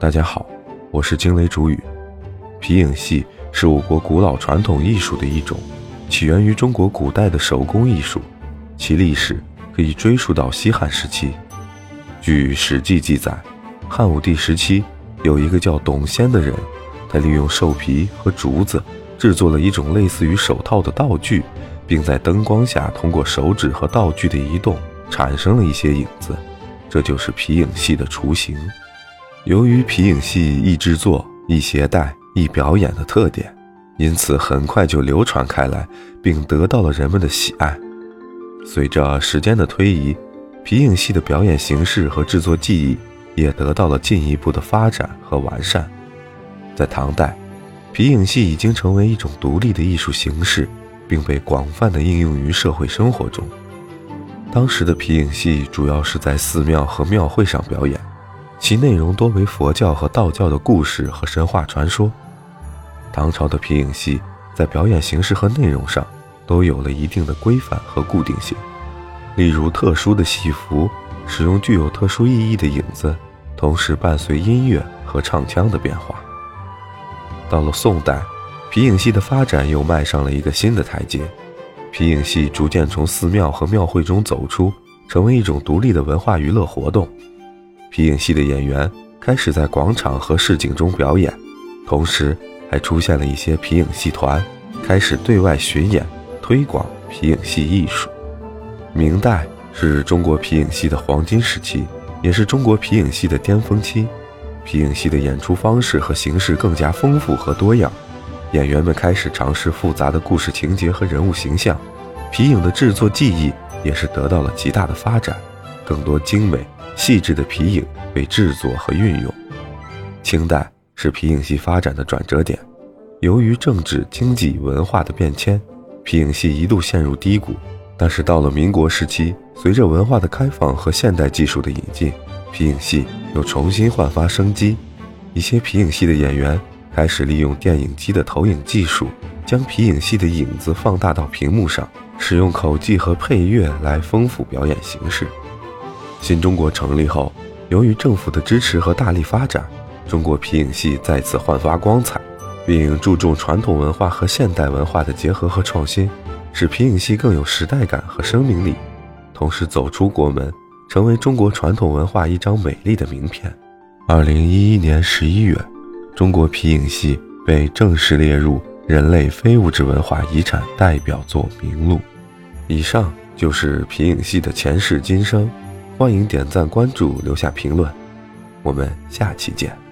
大家好，我是惊雷主语。皮影戏是我国古老传统艺术的一种，起源于中国古代的手工艺术，其历史可以追溯到西汉时期。据《史记》记载，汉武帝时期有一个叫董仙的人，他利用兽皮和竹子制作了一种类似于手套的道具，并在灯光下通过手指和道具的移动产生了一些影子，这就是皮影戏的雏形。由于皮影戏易制作、易携带、易表演的特点，因此很快就流传开来，并得到了人们的喜爱。随着时间的推移，皮影戏的表演形式和制作技艺也得到了进一步的发展和完善。在唐代，皮影戏已经成为一种独立的艺术形式，并被广泛的应用于社会生活中。当时的皮影戏主要是在寺庙和庙会上表演。其内容多为佛教和道教的故事和神话传说。唐朝的皮影戏在表演形式和内容上都有了一定的规范和固定性，例如特殊的戏服，使用具有特殊意义的影子，同时伴随音乐和唱腔的变化。到了宋代，皮影戏的发展又迈上了一个新的台阶，皮影戏逐渐从寺庙和庙会中走出，成为一种独立的文化娱乐活动。皮影戏的演员开始在广场和市井中表演，同时还出现了一些皮影戏团，开始对外巡演，推广皮影戏艺术。明代是中国皮影戏的黄金时期，也是中国皮影戏的巅峰期。皮影戏的演出方式和形式更加丰富和多样，演员们开始尝试复杂的故事情节和人物形象，皮影的制作技艺也是得到了极大的发展，更多精美。细致的皮影被制作和运用。清代是皮影戏发展的转折点，由于政治、经济、文化的变迁，皮影戏一度陷入低谷。但是到了民国时期，随着文化的开放和现代技术的引进，皮影戏又重新焕发生机。一些皮影戏的演员开始利用电影机的投影技术，将皮影戏的影子放大到屏幕上，使用口技和配乐来丰富表演形式。新中国成立后，由于政府的支持和大力发展，中国皮影戏再次焕发光彩，并注重传统文化和现代文化的结合和创新，使皮影戏更有时代感和生命力，同时走出国门，成为中国传统文化一张美丽的名片。二零一一年十一月，中国皮影戏被正式列入人类非物质文化遗产代表作名录。以上就是皮影戏的前世今生。欢迎点赞、关注、留下评论，我们下期见。